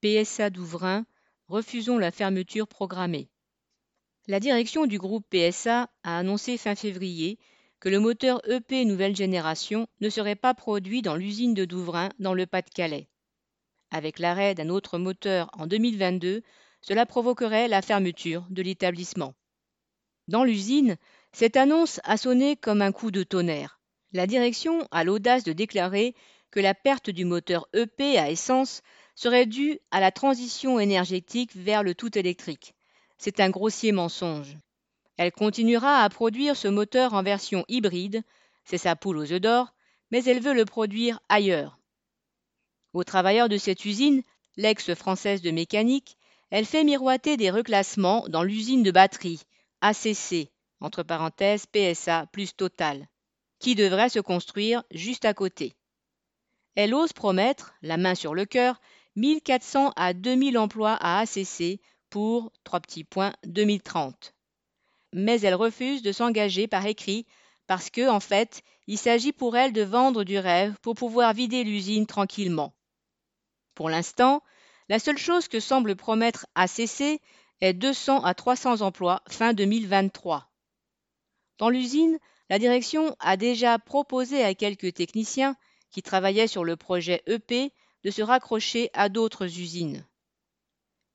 PSA Douvrin, refusons la fermeture programmée. La direction du groupe PSA a annoncé fin février que le moteur EP nouvelle génération ne serait pas produit dans l'usine de Douvrin dans le Pas-de-Calais. Avec l'arrêt d'un autre moteur en 2022, cela provoquerait la fermeture de l'établissement. Dans l'usine, cette annonce a sonné comme un coup de tonnerre. La direction a l'audace de déclarer que la perte du moteur EP à essence serait due à la transition énergétique vers le tout électrique. C'est un grossier mensonge. Elle continuera à produire ce moteur en version hybride, c'est sa poule aux œufs d'or, mais elle veut le produire ailleurs. Aux travailleurs de cette usine, l'ex-française de mécanique, elle fait miroiter des reclassements dans l'usine de batterie, ACC, entre parenthèses PSA plus Total, qui devrait se construire juste à côté. Elle ose promettre, la main sur le cœur, 1400 à 2000 emplois à ACC pour trois petits points 2030. Mais elle refuse de s'engager par écrit parce que, en fait, il s'agit pour elle de vendre du rêve pour pouvoir vider l'usine tranquillement. Pour l'instant, la seule chose que semble promettre ACC est 200 à 300 emplois fin 2023. Dans l'usine, la direction a déjà proposé à quelques techniciens qui travaillaient sur le projet EP de se raccrocher à d'autres usines.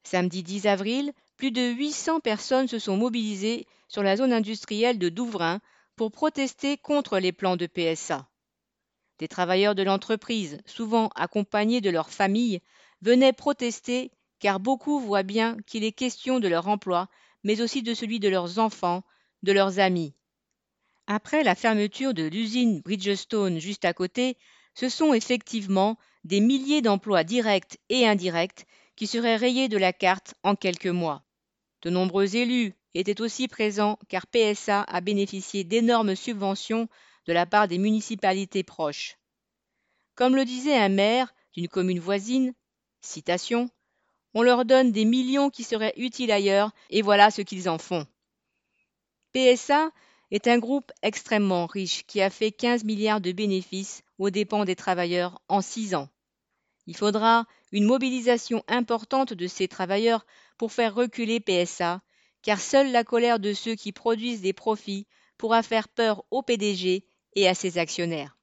Samedi 10 avril, plus de 800 personnes se sont mobilisées sur la zone industrielle de Douvrin pour protester contre les plans de PSA. Des travailleurs de l'entreprise, souvent accompagnés de leurs familles, venaient protester car beaucoup voient bien qu'il est question de leur emploi, mais aussi de celui de leurs enfants, de leurs amis. Après la fermeture de l'usine Bridgestone juste à côté, ce sont effectivement des milliers d'emplois directs et indirects qui seraient rayés de la carte en quelques mois. De nombreux élus étaient aussi présents car PSA a bénéficié d'énormes subventions de la part des municipalités proches. Comme le disait un maire d'une commune voisine, On leur donne des millions qui seraient utiles ailleurs et voilà ce qu'ils en font. PSA est un groupe extrêmement riche qui a fait 15 milliards de bénéfices aux dépens des travailleurs en six ans. Il faudra une mobilisation importante de ces travailleurs pour faire reculer PSA, car seule la colère de ceux qui produisent des profits pourra faire peur au PDG et à ses actionnaires.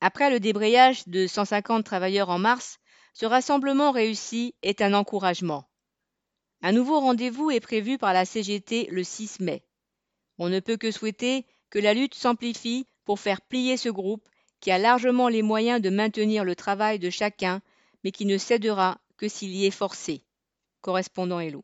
Après le débrayage de 150 travailleurs en mars, ce rassemblement réussi est un encouragement. Un nouveau rendez-vous est prévu par la CGT le 6 mai. On ne peut que souhaiter que la lutte s'amplifie pour faire plier ce groupe qui a largement les moyens de maintenir le travail de chacun, mais qui ne cédera que s'il y est forcé. Correspondant Hello.